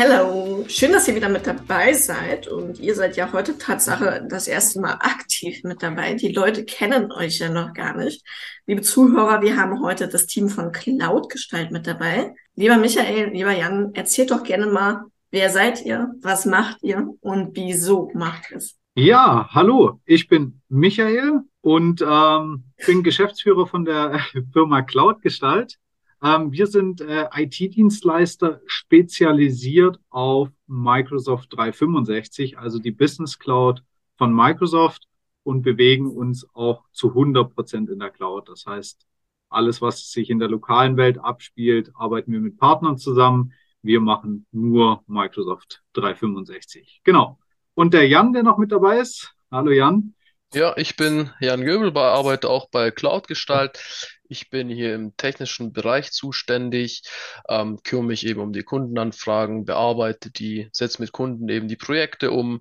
Hello, schön, dass ihr wieder mit dabei seid und ihr seid ja heute Tatsache das erste Mal aktiv mit dabei. Die Leute kennen euch ja noch gar nicht. Liebe Zuhörer, wir haben heute das Team von Cloud Gestalt mit dabei. Lieber Michael, lieber Jan, erzählt doch gerne mal, wer seid ihr, was macht ihr und wieso macht es? Ja, hallo, ich bin Michael und ähm, bin Geschäftsführer von der Firma Cloud Gestalt. Ähm, wir sind äh, IT-Dienstleister spezialisiert auf Microsoft 365, also die Business Cloud von Microsoft und bewegen uns auch zu 100 Prozent in der Cloud. Das heißt, alles, was sich in der lokalen Welt abspielt, arbeiten wir mit Partnern zusammen. Wir machen nur Microsoft 365. Genau. Und der Jan, der noch mit dabei ist. Hallo Jan. Ja, ich bin Jan Göbel, arbeite auch bei Cloud Gestalt. Ich bin hier im technischen Bereich zuständig, ähm, kümmere mich eben um die Kundenanfragen, bearbeite die, setze mit Kunden eben die Projekte um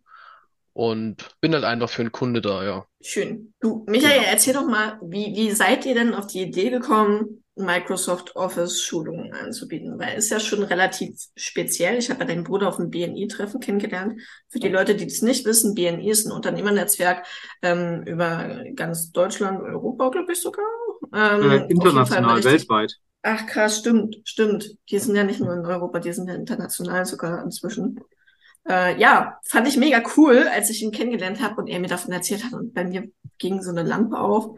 und bin halt einfach für einen Kunde da, ja. Schön. Du, Michael, genau. erzähl doch mal, wie, wie seid ihr denn auf die Idee gekommen, Microsoft Office Schulungen anzubieten? Weil ist ja schon relativ speziell. Ich habe ja deinen Bruder auf dem BNI-Treffen kennengelernt. Für die Leute, die das nicht wissen, BNI ist ein Unternehmernetzwerk ähm, über ganz Deutschland, Europa, glaube ich sogar. Ähm, äh, international, weltweit. Ach krass, stimmt, stimmt. Die sind ja nicht nur in Europa, die sind ja international sogar inzwischen. Äh, ja, fand ich mega cool, als ich ihn kennengelernt habe und er mir davon erzählt hat und bei mir ging so eine Lampe auf.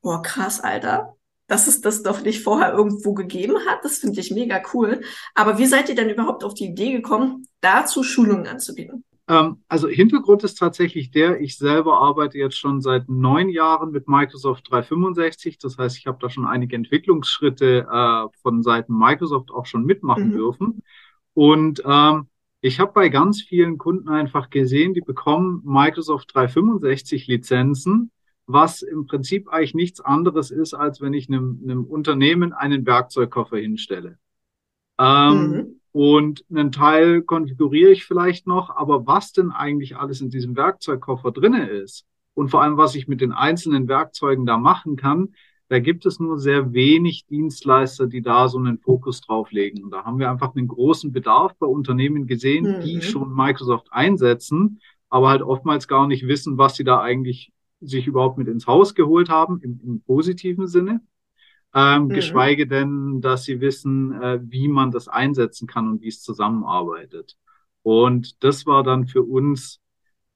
Boah, krass, Alter. Dass es das doch nicht vorher irgendwo gegeben hat, das finde ich mega cool. Aber wie seid ihr denn überhaupt auf die Idee gekommen, dazu Schulungen anzubieten? Ähm, also Hintergrund ist tatsächlich der, ich selber arbeite jetzt schon seit neun Jahren mit Microsoft 365. Das heißt, ich habe da schon einige Entwicklungsschritte äh, von Seiten Microsoft auch schon mitmachen mhm. dürfen. Und ähm, ich habe bei ganz vielen Kunden einfach gesehen, die bekommen Microsoft 365 Lizenzen, was im Prinzip eigentlich nichts anderes ist, als wenn ich einem, einem Unternehmen einen Werkzeugkoffer hinstelle. Ähm, mhm. Und einen Teil konfiguriere ich vielleicht noch, aber was denn eigentlich alles in diesem Werkzeugkoffer drinne ist und vor allem, was ich mit den einzelnen Werkzeugen da machen kann, da gibt es nur sehr wenig Dienstleister, die da so einen Fokus drauf legen. Und da haben wir einfach einen großen Bedarf bei Unternehmen gesehen, mhm. die schon Microsoft einsetzen, aber halt oftmals gar nicht wissen, was sie da eigentlich sich überhaupt mit ins Haus geholt haben, im, im positiven Sinne ähm, mhm. geschweige denn, dass sie wissen, äh, wie man das einsetzen kann und wie es zusammenarbeitet. Und das war dann für uns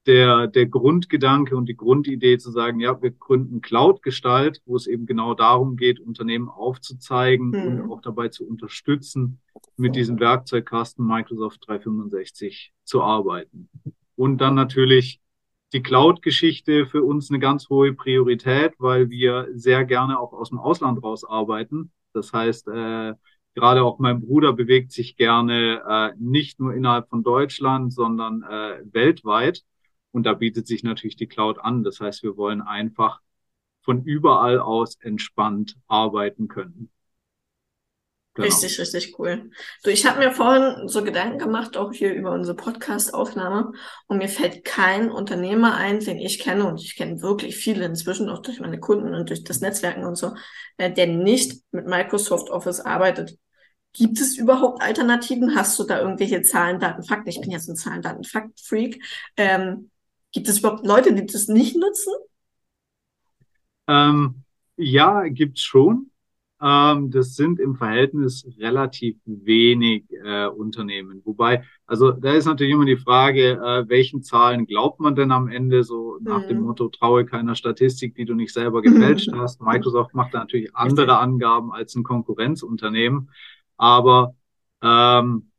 der, der Grundgedanke und die Grundidee zu sagen, ja, wir gründen Cloud-Gestalt, wo es eben genau darum geht, Unternehmen aufzuzeigen mhm. und auch dabei zu unterstützen, mit diesem Werkzeugkasten Microsoft 365 zu arbeiten. Und dann natürlich die Cloud-Geschichte für uns eine ganz hohe Priorität, weil wir sehr gerne auch aus dem Ausland raus arbeiten. Das heißt, äh, gerade auch mein Bruder bewegt sich gerne äh, nicht nur innerhalb von Deutschland, sondern äh, weltweit. Und da bietet sich natürlich die Cloud an. Das heißt, wir wollen einfach von überall aus entspannt arbeiten können. Genau. Richtig, richtig cool. Du, ich habe mir vorhin so Gedanken gemacht, auch hier über unsere Podcast-Aufnahme, und mir fällt kein Unternehmer ein, den ich kenne, und ich kenne wirklich viele inzwischen, auch durch meine Kunden und durch das Netzwerken und so, äh, der nicht mit Microsoft Office arbeitet. Gibt es überhaupt Alternativen? Hast du da irgendwelche Zahlen, Daten, Fakten? Ich bin jetzt ein Zahlen, Daten, Fakt-Freak. Ähm, gibt es überhaupt Leute, die das nicht nutzen? Ähm, ja, gibt's schon. Ähm, das sind im Verhältnis relativ wenig äh, Unternehmen. Wobei, also da ist natürlich immer die Frage, äh, welchen Zahlen glaubt man denn am Ende so nach mhm. dem Motto, traue keiner Statistik, die du nicht selber gefälscht hast. Microsoft macht da natürlich andere Angaben als ein Konkurrenzunternehmen. Aber ähm,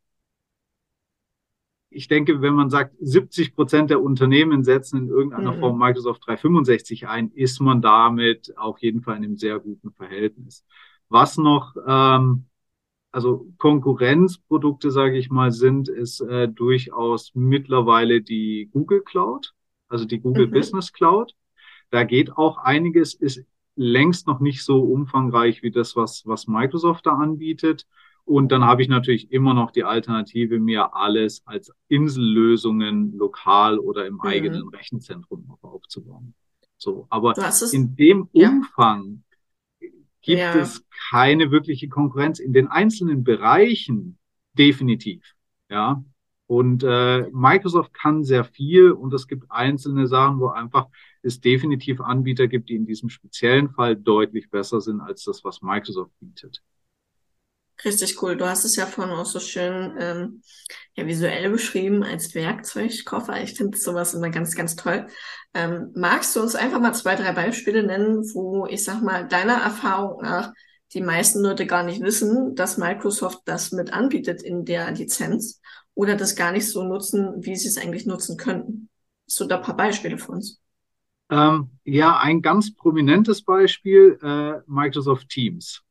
ich denke, wenn man sagt, 70 Prozent der Unternehmen setzen in irgendeiner mhm. Form Microsoft 365 ein, ist man damit auf jeden Fall in einem sehr guten Verhältnis. Was noch, ähm, also Konkurrenzprodukte, sage ich mal, sind, ist äh, durchaus mittlerweile die Google Cloud, also die Google mhm. Business Cloud. Da geht auch einiges, ist längst noch nicht so umfangreich wie das, was, was Microsoft da anbietet. Und dann habe ich natürlich immer noch die Alternative, mir alles als Insellösungen lokal oder im mhm. eigenen Rechenzentrum aufzubauen. So, aber in dem ja. Umfang gibt ja. es keine wirkliche Konkurrenz in den einzelnen Bereichen definitiv. Ja, Und äh, Microsoft kann sehr viel und es gibt einzelne Sachen, wo einfach es definitiv Anbieter gibt, die in diesem speziellen Fall deutlich besser sind als das, was Microsoft bietet. Richtig cool. Du hast es ja vorhin auch so schön ähm, ja, visuell beschrieben als Werkzeugkoffer. Ich finde sowas immer ganz, ganz toll. Ähm, magst du uns einfach mal zwei, drei Beispiele nennen, wo ich sag mal, deiner Erfahrung nach die meisten Leute gar nicht wissen, dass Microsoft das mit anbietet in der Lizenz oder das gar nicht so nutzen, wie sie es eigentlich nutzen könnten? Hast du da ein paar Beispiele für uns? Ähm, ja, ein ganz prominentes Beispiel, äh, Microsoft Teams.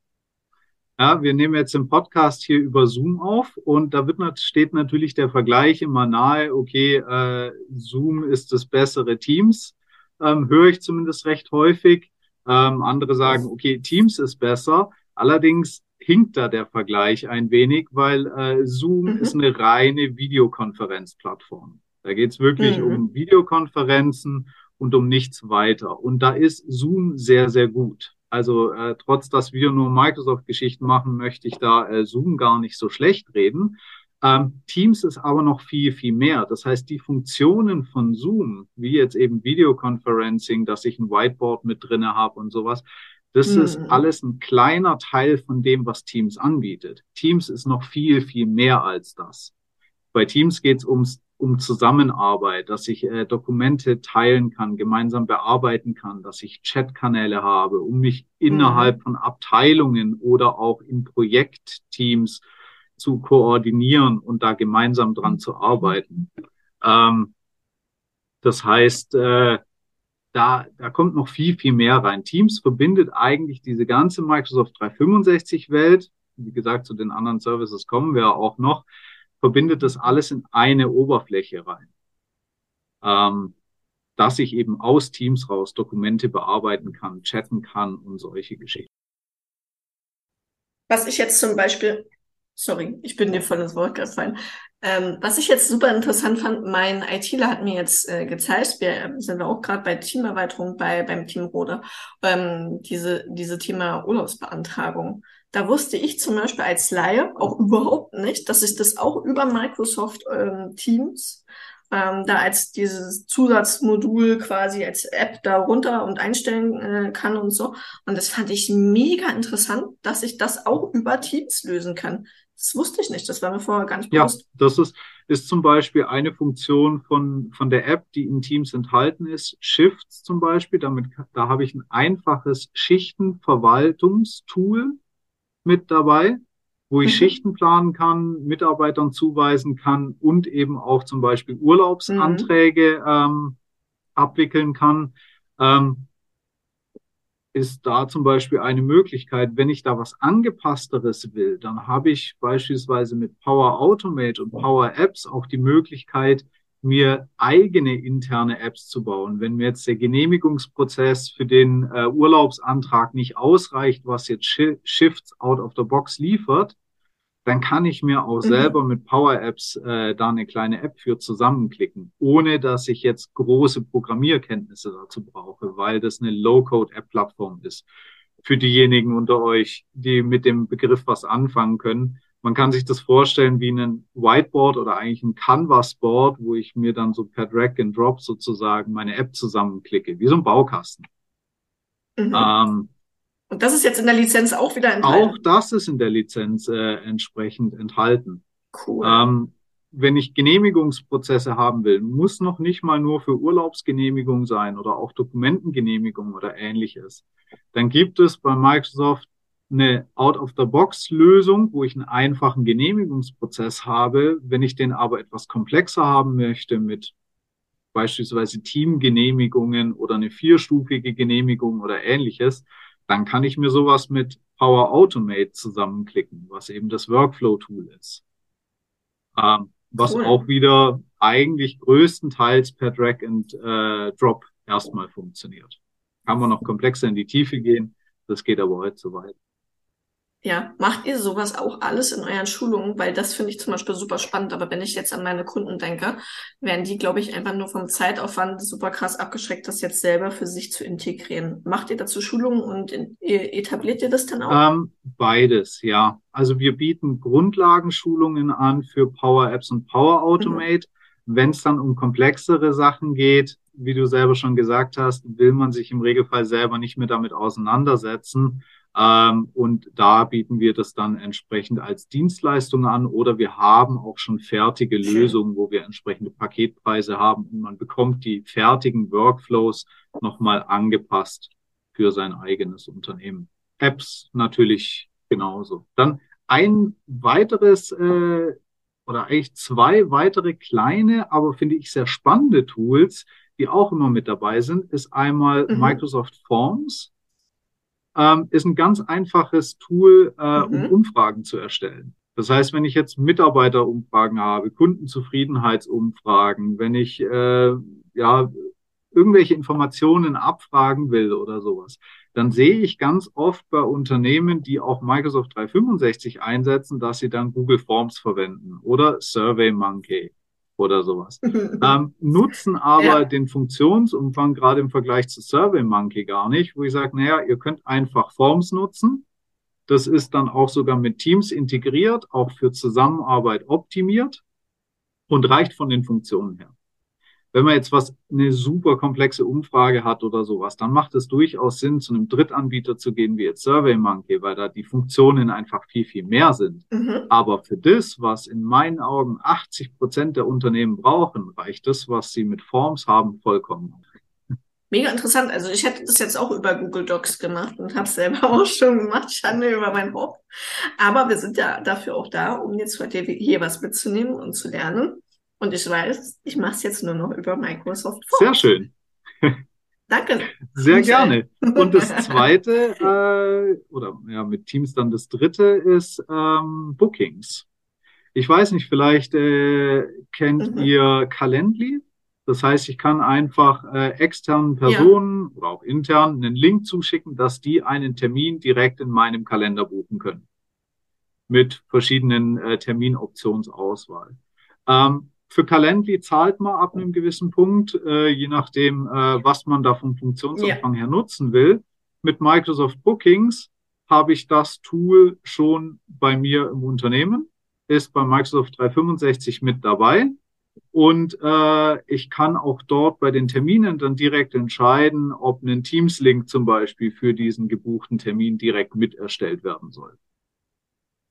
Ja, wir nehmen jetzt den Podcast hier über Zoom auf und da wird, steht natürlich der Vergleich immer nahe, okay, äh, Zoom ist das bessere Teams, ähm, höre ich zumindest recht häufig. Ähm, andere sagen, okay, Teams ist besser. Allerdings hinkt da der Vergleich ein wenig, weil äh, Zoom mhm. ist eine reine Videokonferenzplattform. Da geht's wirklich mhm. um Videokonferenzen und um nichts weiter. Und da ist Zoom sehr, sehr gut. Also äh, trotz, dass wir nur Microsoft-Geschichten machen, möchte ich da äh, Zoom gar nicht so schlecht reden. Ähm, Teams ist aber noch viel, viel mehr. Das heißt, die Funktionen von Zoom, wie jetzt eben Videoconferencing, dass ich ein Whiteboard mit drinne habe und sowas, das mhm. ist alles ein kleiner Teil von dem, was Teams anbietet. Teams ist noch viel, viel mehr als das. Bei Teams geht es ums um Zusammenarbeit, dass ich äh, Dokumente teilen kann, gemeinsam bearbeiten kann, dass ich Chatkanäle habe, um mich mhm. innerhalb von Abteilungen oder auch in Projektteams zu koordinieren und da gemeinsam dran zu arbeiten. Ähm, das heißt, äh, da, da kommt noch viel, viel mehr rein. Teams verbindet eigentlich diese ganze Microsoft 365 Welt. Wie gesagt, zu den anderen Services kommen wir auch noch verbindet das alles in eine Oberfläche rein. Ähm, dass ich eben aus Teams raus Dokumente bearbeiten kann, chatten kann und solche Geschichten. Was ich jetzt zum Beispiel, sorry, ich bin dir voll ins Wort gefallen. Ähm, was ich jetzt super interessant fand, mein ITler hat mir jetzt äh, gezeigt, wir sind auch gerade bei Teamerweiterung bei beim Team Rode, ähm, diese diese Thema Urlaubsbeantragung. Da wusste ich zum Beispiel als Laie auch überhaupt nicht, dass ich das auch über Microsoft ähm, Teams ähm, da als dieses Zusatzmodul quasi als App da runter und einstellen äh, kann und so. Und das fand ich mega interessant, dass ich das auch über Teams lösen kann. Das wusste ich nicht, das war mir vorher gar nicht bewusst. Ja, das ist, ist zum Beispiel eine Funktion von, von der App, die in Teams enthalten ist. Shifts zum Beispiel, damit, da habe ich ein einfaches Schichtenverwaltungstool mit dabei, wo ich mhm. Schichten planen kann, Mitarbeitern zuweisen kann und eben auch zum Beispiel Urlaubsanträge mhm. ähm, abwickeln kann. Ähm, ist da zum Beispiel eine Möglichkeit, wenn ich da was angepassteres will, dann habe ich beispielsweise mit Power Automate und Power Apps auch die Möglichkeit, mir eigene interne Apps zu bauen. Wenn mir jetzt der Genehmigungsprozess für den äh, Urlaubsantrag nicht ausreicht, was jetzt Sh Shifts out of the box liefert, dann kann ich mir auch mhm. selber mit Power Apps äh, da eine kleine App für zusammenklicken, ohne dass ich jetzt große Programmierkenntnisse dazu brauche, weil das eine Low-Code-App-Plattform ist. Für diejenigen unter euch, die mit dem Begriff was anfangen können, man kann sich das vorstellen wie ein Whiteboard oder eigentlich ein Canvas-Board, wo ich mir dann so per Drag and Drop sozusagen meine App zusammenklicke, wie so ein Baukasten. Mhm. Ähm, und das ist jetzt in der Lizenz auch wieder enthalten? Auch das ist in der Lizenz äh, entsprechend enthalten. Cool. Ähm, wenn ich Genehmigungsprozesse haben will, muss noch nicht mal nur für Urlaubsgenehmigung sein oder auch Dokumentengenehmigung oder ähnliches. Dann gibt es bei Microsoft eine Out-of-the-Box-Lösung, wo ich einen einfachen Genehmigungsprozess habe. Wenn ich den aber etwas komplexer haben möchte mit beispielsweise Teamgenehmigungen oder eine vierstufige Genehmigung oder ähnliches, dann kann ich mir sowas mit Power Automate zusammenklicken, was eben das Workflow-Tool ist. Ähm, was cool. auch wieder eigentlich größtenteils per Drag and äh, Drop erstmal funktioniert. Kann man noch komplexer in die Tiefe gehen, das geht aber heute so weit. Ja, macht ihr sowas auch alles in euren Schulungen? Weil das finde ich zum Beispiel super spannend. Aber wenn ich jetzt an meine Kunden denke, werden die, glaube ich, einfach nur vom Zeitaufwand super krass abgeschreckt, das jetzt selber für sich zu integrieren. Macht ihr dazu Schulungen und etabliert ihr das dann auch? Ähm, beides, ja. Also wir bieten Grundlagenschulungen an für Power Apps und Power Automate. Mhm. Wenn es dann um komplexere Sachen geht, wie du selber schon gesagt hast, will man sich im Regelfall selber nicht mehr damit auseinandersetzen. Ähm, und da bieten wir das dann entsprechend als Dienstleistung an oder wir haben auch schon fertige Lösungen, wo wir entsprechende Paketpreise haben und man bekommt die fertigen Workflows nochmal angepasst für sein eigenes Unternehmen. Apps natürlich genauso. Dann ein weiteres äh, oder eigentlich zwei weitere kleine, aber finde ich sehr spannende Tools, die auch immer mit dabei sind, ist einmal mhm. Microsoft Forms ähm, ist ein ganz einfaches Tool, äh, mhm. um Umfragen zu erstellen. Das heißt, wenn ich jetzt Mitarbeiterumfragen habe, Kundenzufriedenheitsumfragen, wenn ich äh, ja irgendwelche Informationen abfragen will oder sowas, dann sehe ich ganz oft bei Unternehmen, die auch Microsoft 365 einsetzen, dass sie dann Google Forms verwenden oder SurveyMonkey oder sowas. ähm, nutzen aber ja. den Funktionsumfang gerade im Vergleich zu SurveyMonkey gar nicht, wo ich sage, naja, ihr könnt einfach Forms nutzen. Das ist dann auch sogar mit Teams integriert, auch für Zusammenarbeit optimiert und reicht von den Funktionen her. Wenn man jetzt was, eine super komplexe Umfrage hat oder sowas, dann macht es durchaus Sinn, zu einem Drittanbieter zu gehen, wie jetzt SurveyMonkey, weil da die Funktionen einfach viel, viel mehr sind. Mhm. Aber für das, was in meinen Augen 80 Prozent der Unternehmen brauchen, reicht das, was sie mit Forms haben, vollkommen. Mega interessant. Also ich hätte das jetzt auch über Google Docs gemacht und habe es selber auch schon gemacht. Schande über mein Haupt. Aber wir sind ja dafür auch da, um jetzt heute hier was mitzunehmen und zu lernen. Und ich weiß, ich mache es jetzt nur noch über Microsoft Forms. Sehr schön. Danke. Sehr gerne. Und das zweite, äh, oder ja, mit Teams dann das dritte ist ähm, Bookings. Ich weiß nicht, vielleicht äh, kennt mhm. ihr Calendly. Das heißt, ich kann einfach äh, externen Personen ja. oder auch intern einen Link zuschicken, dass die einen Termin direkt in meinem Kalender buchen können. Mit verschiedenen äh, Terminoptionsauswahl. Ähm, für Calendly zahlt man ab einem gewissen Punkt, äh, je nachdem, äh, was man da vom Funktionsumfang ja. her nutzen will. Mit Microsoft Bookings habe ich das Tool schon bei mir im Unternehmen, ist bei Microsoft 365 mit dabei. Und äh, ich kann auch dort bei den Terminen dann direkt entscheiden, ob ein Teams-Link zum Beispiel für diesen gebuchten Termin direkt mit erstellt werden soll.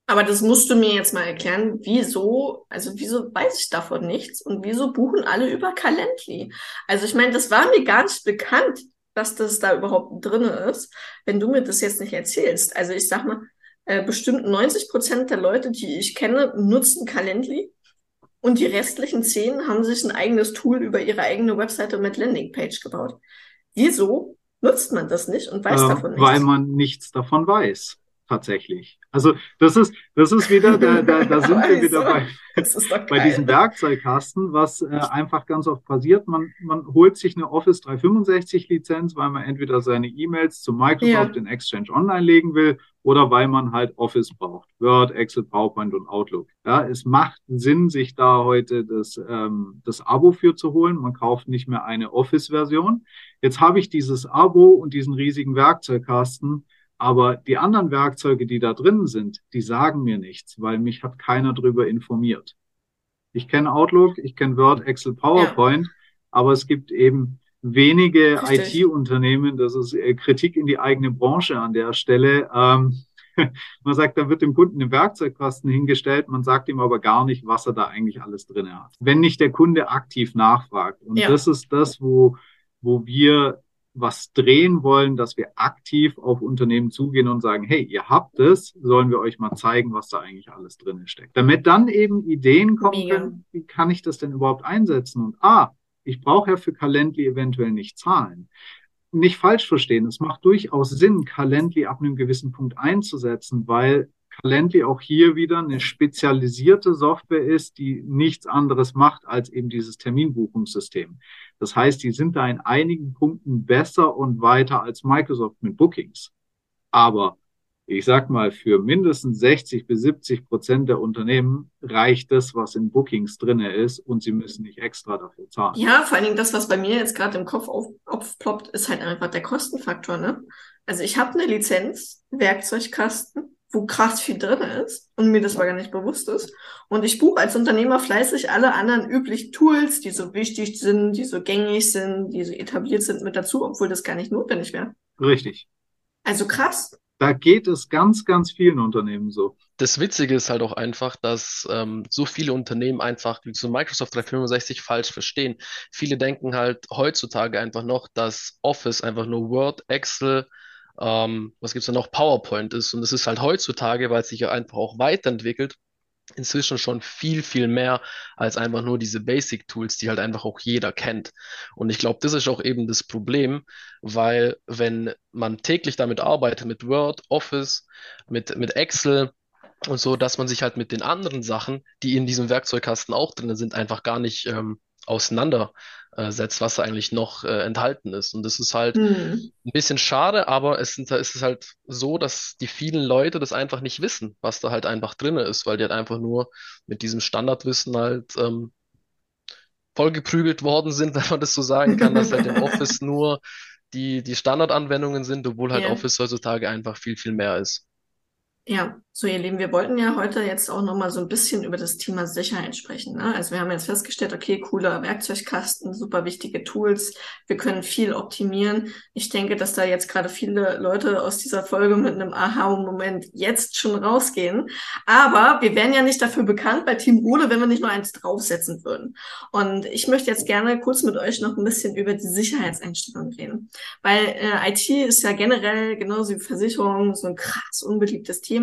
Aber das musst du mir jetzt mal erklären, wieso, also wieso weiß ich davon nichts und wieso buchen alle über Calendly? Also ich meine, das war mir gar nicht bekannt, dass das da überhaupt drinne ist, wenn du mir das jetzt nicht erzählst. Also ich sag mal, äh, bestimmt 90 Prozent der Leute, die ich kenne, nutzen Calendly und die restlichen zehn haben sich ein eigenes Tool über ihre eigene Webseite mit Landingpage gebaut. Wieso nutzt man das nicht und weiß äh, davon nichts? Weil man nichts davon weiß tatsächlich. Also das ist, das ist wieder, da, da, da sind wir wieder bei, bei diesem Werkzeugkasten, was äh, einfach ganz oft passiert. Man, man holt sich eine Office 365 Lizenz, weil man entweder seine E-Mails zu Microsoft ja. in Exchange Online legen will oder weil man halt Office braucht. Word, Excel, PowerPoint und Outlook. Ja, es macht Sinn, sich da heute das, ähm, das Abo für zu holen. Man kauft nicht mehr eine Office-Version. Jetzt habe ich dieses Abo und diesen riesigen Werkzeugkasten aber die anderen Werkzeuge, die da drin sind, die sagen mir nichts, weil mich hat keiner drüber informiert. Ich kenne Outlook, ich kenne Word, Excel, PowerPoint, ja. aber es gibt eben wenige IT-Unternehmen, das ist äh, Kritik in die eigene Branche an der Stelle. Ähm, man sagt, da wird dem Kunden ein Werkzeugkasten hingestellt, man sagt ihm aber gar nicht, was er da eigentlich alles drin hat. Wenn nicht der Kunde aktiv nachfragt. Und ja. das ist das, wo, wo wir was drehen wollen, dass wir aktiv auf Unternehmen zugehen und sagen, hey, ihr habt es, sollen wir euch mal zeigen, was da eigentlich alles drin steckt. Damit dann eben Ideen kommen können, wie kann ich das denn überhaupt einsetzen? Und ah, ich brauche ja für Calendly eventuell nicht zahlen. Nicht falsch verstehen, es macht durchaus Sinn, Calendly ab einem gewissen Punkt einzusetzen, weil Calendly auch hier wieder eine spezialisierte Software ist, die nichts anderes macht als eben dieses Terminbuchungssystem. Das heißt, die sind da in einigen Punkten besser und weiter als Microsoft mit Bookings. Aber Ich sag mal, für mindestens 60 bis 70 Prozent der Unternehmen reicht das, was in Bookings drinne ist und sie müssen nicht extra dafür zahlen. Ja, vor allen Dingen das, was bei mir jetzt gerade im Kopf auf, ist halt einfach der Kostenfaktor. Ne? Also ich habe eine Lizenz, Werkzeugkasten, wo krass viel drin ist und mir das aber gar nicht bewusst ist. Und ich buche als Unternehmer fleißig alle anderen üblichen Tools, die so wichtig sind, die so gängig sind, die so etabliert sind mit dazu, obwohl das gar nicht notwendig wäre. Richtig. Also krass. Da geht es ganz, ganz vielen Unternehmen so. Das Witzige ist halt auch einfach, dass ähm, so viele Unternehmen einfach so Microsoft 365 falsch verstehen. Viele denken halt heutzutage einfach noch, dass Office einfach nur Word, Excel, ähm, was gibt's da noch, PowerPoint ist. Und das ist halt heutzutage, weil es sich ja einfach auch weiterentwickelt, inzwischen schon viel, viel mehr als einfach nur diese Basic-Tools, die halt einfach auch jeder kennt. Und ich glaube, das ist auch eben das Problem, weil wenn man täglich damit arbeitet, mit Word, Office, mit, mit Excel, und so, dass man sich halt mit den anderen Sachen, die in diesem Werkzeugkasten auch drin sind, einfach gar nicht ähm, auseinandersetzt, was eigentlich noch äh, enthalten ist. Und das ist halt Hm. ein bisschen schade, aber es, sind, es ist halt so, dass die vielen Leute das einfach nicht wissen, was da halt einfach drin ist, weil die halt einfach nur mit diesem Standardwissen halt ähm, vollgeprügelt worden sind, wenn man das so sagen kann, dass halt im Office nur die, die Standardanwendungen sind, obwohl halt Ja. Office heutzutage einfach viel, viel mehr ist. Ja, so ihr Lieben, wir wollten ja heute jetzt auch nochmal so ein bisschen über das Thema Sicherheit sprechen. Ne? Also wir haben jetzt festgestellt, okay, cooler Werkzeugkasten, super wichtige Tools, wir können viel optimieren. Ich denke, dass da jetzt gerade viele Leute aus dieser Folge mit einem Aha-Moment jetzt schon rausgehen. Aber wir wären ja nicht dafür bekannt bei Team Rode, wenn wir nicht noch eins draufsetzen würden. Und ich möchte jetzt gerne kurz mit euch noch ein bisschen über die Sicherheitseinstellungen reden. Weil äh, IT ist ja generell genauso wie Versicherung so ein krass unbeliebtes Thema.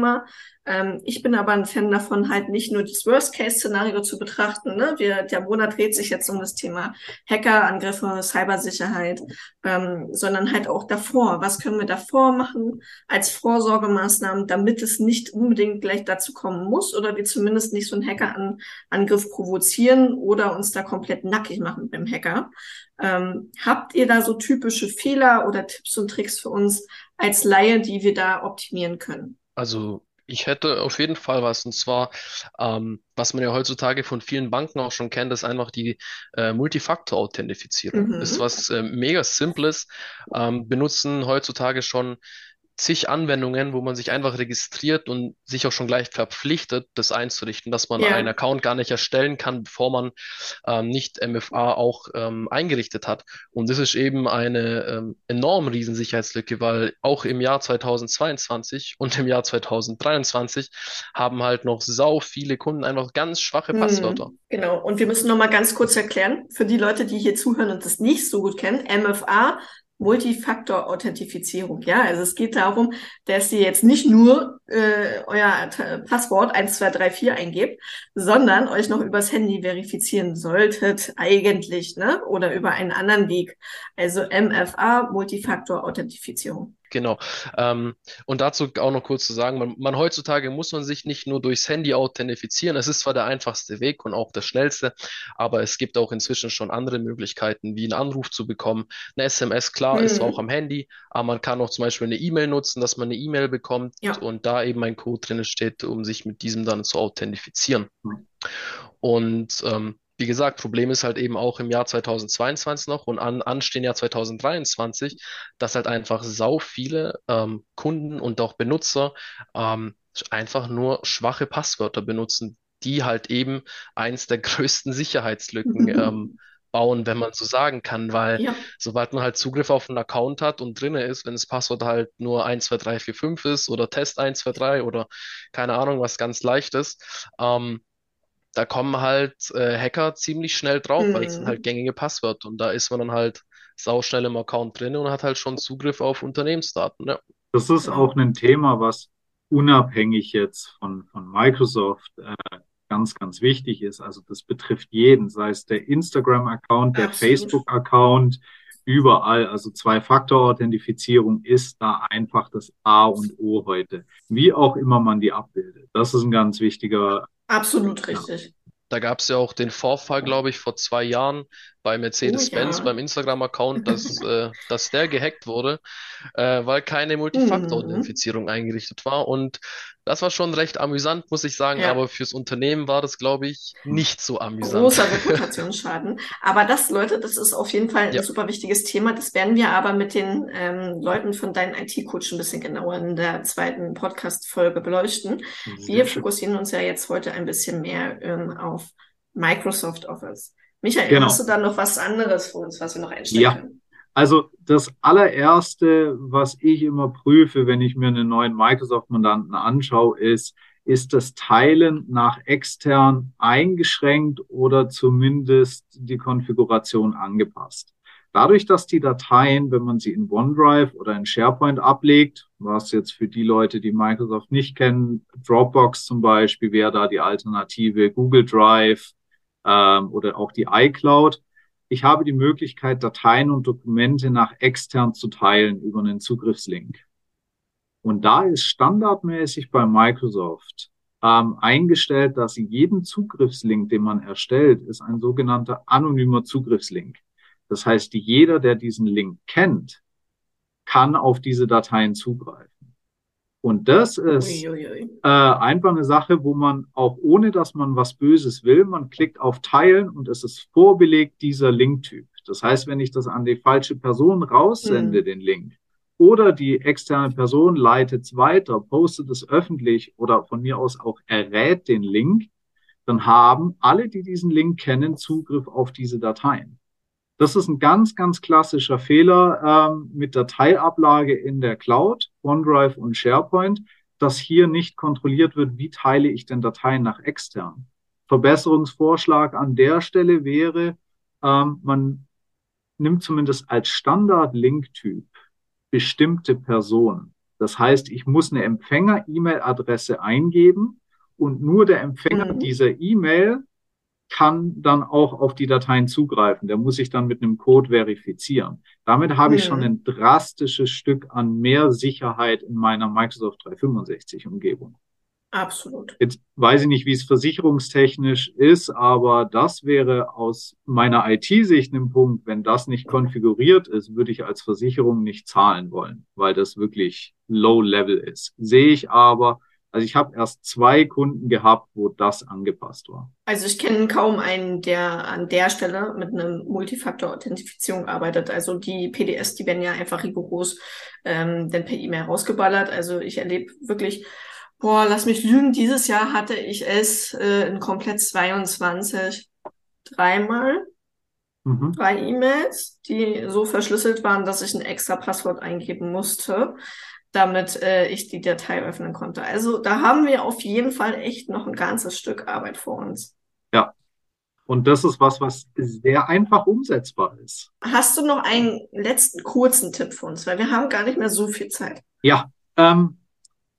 Ähm, ich bin aber ein Fan davon, halt nicht nur das Worst-Case-Szenario zu betrachten. Ne? Wir, der Monat dreht sich jetzt um das Thema Hackerangriffe, Cybersicherheit, ähm, sondern halt auch davor. Was können wir davor machen als Vorsorgemaßnahmen, damit es nicht unbedingt gleich dazu kommen muss oder wir zumindest nicht so einen Hackerangriff provozieren oder uns da komplett nackig machen beim Hacker. Ähm, habt ihr da so typische Fehler oder Tipps und Tricks für uns als Laie, die wir da optimieren können? Also ich hätte auf jeden Fall was, und zwar, ähm, was man ja heutzutage von vielen Banken auch schon kennt, ist einfach die äh, Multifaktor-Authentifizierung. Ist Mhm. was äh, mega Simples, ähm, benutzen heutzutage schon zig Anwendungen, wo man sich einfach registriert und sich auch schon gleich verpflichtet, das einzurichten, dass man einen Ja. Account gar nicht erstellen kann, bevor man ähm, nicht MFA auch ähm, eingerichtet hat. Und das ist eben eine ähm, enorm riesen Sicherheitslücke, weil auch im Jahr 2022 und im Jahr 2023 haben halt noch sau viele Kunden einfach ganz schwache Passwörter. Hm, genau. Und wir müssen noch mal ganz kurz erklären, für die Leute, die hier zuhören und das nicht so gut kennen, MFA, Multifaktor-Authentifizierung. Ja, also es geht darum, dass ihr jetzt nicht nur äh, euer Passwort 1234 eingebt, sondern euch noch übers Handy verifizieren solltet, eigentlich, ne? Oder über einen anderen Weg. Also MFA, Multifaktor-Authentifizierung. Genau. Ähm, und dazu auch noch kurz zu sagen, man, man heutzutage muss man sich nicht nur durchs Handy authentifizieren. Es ist zwar der einfachste Weg und auch der schnellste, aber es gibt auch inzwischen schon andere Möglichkeiten, wie einen Anruf zu bekommen. Eine SMS, klar, ist auch am Handy, aber man kann auch zum Beispiel eine E-Mail nutzen, dass man eine E-Mail bekommt ja. und da eben ein Code drin steht, um sich mit diesem dann zu authentifizieren. Hm. Und ähm, wie gesagt, Problem ist halt eben auch im Jahr 2022 noch und an, anstehen Jahr 2023, dass halt einfach sau viele ähm, Kunden und auch Benutzer ähm, einfach nur schwache Passwörter benutzen, die halt eben eins der größten Sicherheitslücken ähm, bauen, wenn man so sagen kann, weil Ja. sobald man halt Zugriff auf einen Account hat und drinne ist, wenn das Passwort halt nur 1, 2, 3, 4, 5 ist oder Test 1, 2, 3 oder keine Ahnung, was ganz leichtes, ähm, da kommen halt äh, Hacker ziemlich schnell drauf, weil es sind halt Hm. gängige Passwörter und da ist man dann halt sauschnell im Account drin und hat halt schon Zugriff auf Unternehmensdaten. Ja. Das ist auch ein Thema, was unabhängig jetzt von, von Microsoft äh, ganz, ganz wichtig ist. Also das betrifft jeden, sei es der Instagram-Account, der Absolut. Facebook-Account, überall. Also Zwei-Faktor-Authentifizierung ist da einfach das A und O heute. Wie auch immer man die abbildet. Das ist ein ganz wichtiger, Absolut ja. richtig. Da gab es ja auch den Vorfall, glaube ich, vor zwei Jahren bei Mercedes-Benz, Oh ja. beim Instagram-Account, dass, äh, dass der gehackt wurde, äh, weil keine Mhm. Multifaktor-Authentifizierung eingerichtet war. Und das war schon recht amüsant, muss ich sagen, Ja. aber fürs Unternehmen war das, glaube ich, nicht so amüsant. Großer Reputationsschaden. Aber das, Leute, das ist auf jeden Fall ein Ja, super wichtiges Thema. Das werden wir aber mit den ähm, Leuten von deinem IT-Coach ein bisschen genauer in der zweiten Podcast-Folge beleuchten. Wir Sehr schön. fokussieren uns ja jetzt heute ein bisschen mehr ähm, auf Microsoft Office. Michael, Genau. hast du da noch was anderes für uns, was wir noch einstellen Ja. können? Also das allererste, was ich immer prüfe, wenn ich mir einen neuen Microsoft-Mandanten anschaue, ist, ist das Teilen nach extern eingeschränkt oder zumindest die Konfiguration angepasst. Dadurch, dass die Dateien, wenn man sie in OneDrive oder in SharePoint ablegt, was jetzt für die Leute, die Microsoft nicht kennen, Dropbox zum Beispiel wäre da die Alternative, Google Drive ähm, oder auch die iCloud, ich habe die Möglichkeit, Dateien und Dokumente nach extern zu teilen über einen Zugriffslink. Und da ist standardmäßig bei Microsoft ähm, eingestellt, dass jeden Zugriffslink, den man erstellt, ist ein sogenannter anonymer Zugriffslink. Das heißt, jeder, der diesen Link kennt, kann auf diese Dateien zugreifen. Und das ist äh, einfach eine Sache, wo man auch ohne, dass man was Böses will, man klickt auf Teilen und es ist vorbelegt dieser Linktyp. Das heißt, wenn ich das an die falsche Person raussende, Hm. den Link, oder die externe Person leitet es weiter, postet es öffentlich oder von mir aus auch errät den Link, dann haben alle, die diesen Link kennen, Zugriff auf diese Dateien. Das ist ein ganz, ganz klassischer Fehler ähm, mit Dateiablage in der Cloud, OneDrive und SharePoint, dass hier nicht kontrolliert wird, wie teile ich denn Dateien nach extern. Verbesserungsvorschlag an der Stelle wäre, ähm, man nimmt zumindest als Standard-Link-Typ bestimmte Personen. Das heißt, ich muss eine Empfänger-E-Mail-Adresse eingeben und nur der Empfänger Mhm. dieser E-Mail kann dann auch auf die Dateien zugreifen. Der muss sich dann mit einem Code verifizieren. Damit habe ich schon Mhm. ein drastisches Stück an mehr Sicherheit in meiner Microsoft 365 Umgebung. Absolut. Jetzt weiß ich nicht, wie es versicherungstechnisch ist, aber das wäre aus meiner IT-Sicht ein Punkt, wenn das nicht konfiguriert ist, würde ich als Versicherung nicht zahlen wollen, weil das wirklich low level ist. Sehe ich aber, also ich habe erst zwei Kunden gehabt, wo das angepasst war. Also ich kenne kaum einen, der an der Stelle mit einem Multifaktor-Authentifizierung arbeitet. Also die PDS, die werden ja einfach rigoros ähm, dann per E-Mail rausgeballert. Also ich erlebe wirklich, boah, lass mich lügen, dieses Jahr hatte ich es äh, in komplett 22 dreimal, Mhm. drei E-Mails, die so verschlüsselt waren, dass ich ein extra Passwort eingeben musste, damit äh, ich die Datei öffnen konnte. Also da haben wir auf jeden Fall echt noch ein ganzes Stück Arbeit vor uns. Ja. Und das ist was, was sehr einfach umsetzbar ist. Hast du noch einen letzten kurzen Tipp für uns? Weil wir haben gar nicht mehr so viel Zeit. Ja, ähm,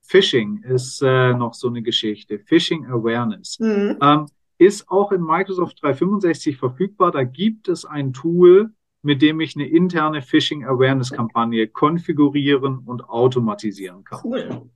Phishing ist äh, noch so eine Geschichte. Phishing Awareness. Mhm. Ähm, ist auch in Microsoft 365 verfügbar. Da gibt es ein Tool, mit dem ich eine interne Phishing Awareness Kampagne konfigurieren und automatisieren kann. Cool.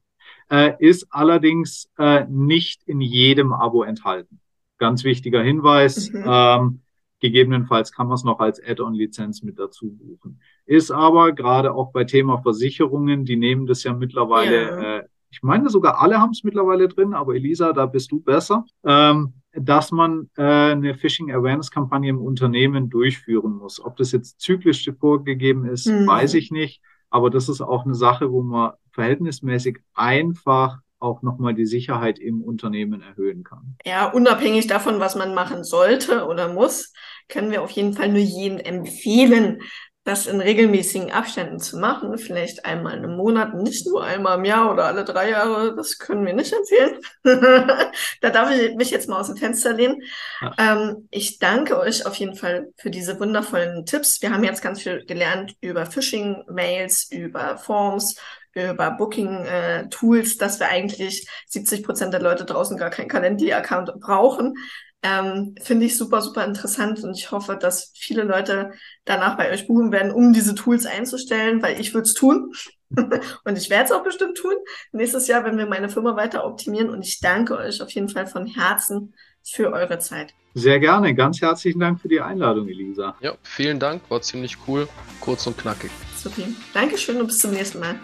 Äh, ist allerdings äh, nicht in jedem Abo enthalten. Ganz wichtiger Hinweis. Mhm. Ähm, gegebenenfalls kann man es noch als Add-on-Lizenz mit dazu buchen. Ist aber gerade auch bei Thema Versicherungen, die nehmen das ja mittlerweile, Ja. äh, ich meine sogar alle haben es mittlerweile drin, aber Elisa, da bist du besser, ähm, dass man äh, eine Phishing Awareness Kampagne im Unternehmen durchführen muss. Ob das jetzt zyklisch vorgegeben ist, Mhm. weiß ich nicht. Aber das ist auch eine Sache, wo man verhältnismäßig einfach auch nochmal die Sicherheit im Unternehmen erhöhen kann. Ja, unabhängig davon, was man machen sollte oder muss, können wir auf jeden Fall nur jedem empfehlen, das in regelmäßigen Abständen zu machen. Vielleicht einmal im Monat, nicht nur einmal im Jahr oder alle drei Jahre. Das können wir nicht empfehlen. da darf ich mich jetzt mal aus dem Fenster lehnen. Ähm, ich danke euch auf jeden Fall für diese wundervollen Tipps. Wir haben jetzt ganz viel gelernt über Phishing-Mails, über Forms, über Booking-Tools, dass wir eigentlich 70 Prozent der Leute draußen gar keinen Calendly-Account brauchen. Ähm, Finde ich super, super interessant und ich hoffe, dass viele Leute danach bei euch buchen werden, um diese Tools einzustellen, weil ich würde es tun und ich werde es auch bestimmt tun nächstes Jahr, wenn wir meine Firma weiter optimieren und ich danke euch auf jeden Fall von Herzen, für eure Zeit. Sehr gerne. Ganz herzlichen Dank für die Einladung, Elisa. Ja, vielen Dank. War ziemlich cool. Kurz und knackig. Super. Dankeschön und bis zum nächsten Mal.